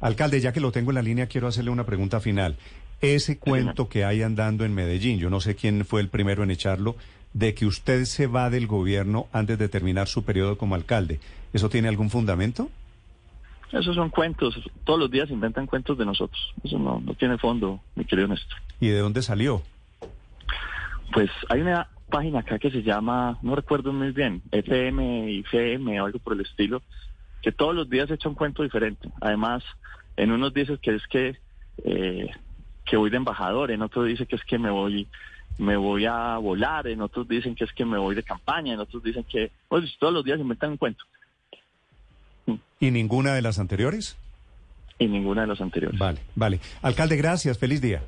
Alcalde, ya que lo tengo en la línea, quiero hacerle una pregunta final. Ese cuento que hay andando en Medellín, yo no sé quién fue el primero en echarlo, de que usted se va del gobierno antes de terminar su periodo como alcalde, ¿eso tiene algún fundamento? Esos son cuentos. Todos los días inventan cuentos de nosotros. Eso no, no tiene fondo, mi querido Néstor. ¿Y de dónde salió? Pues hay una página acá que se llama, no recuerdo muy bien, FM y FM o algo por el estilo, que todos los días echa un cuento diferente. Además, en unos dice que es que eh, que voy de embajador, en otros dice que es que me voy me voy a volar, en otros dicen que es que me voy de campaña, en otros dicen que pues, todos los días inventan un cuento. ¿Y ninguna de las anteriores? Y ninguna de las anteriores. Vale, vale. Alcalde, gracias. Feliz día.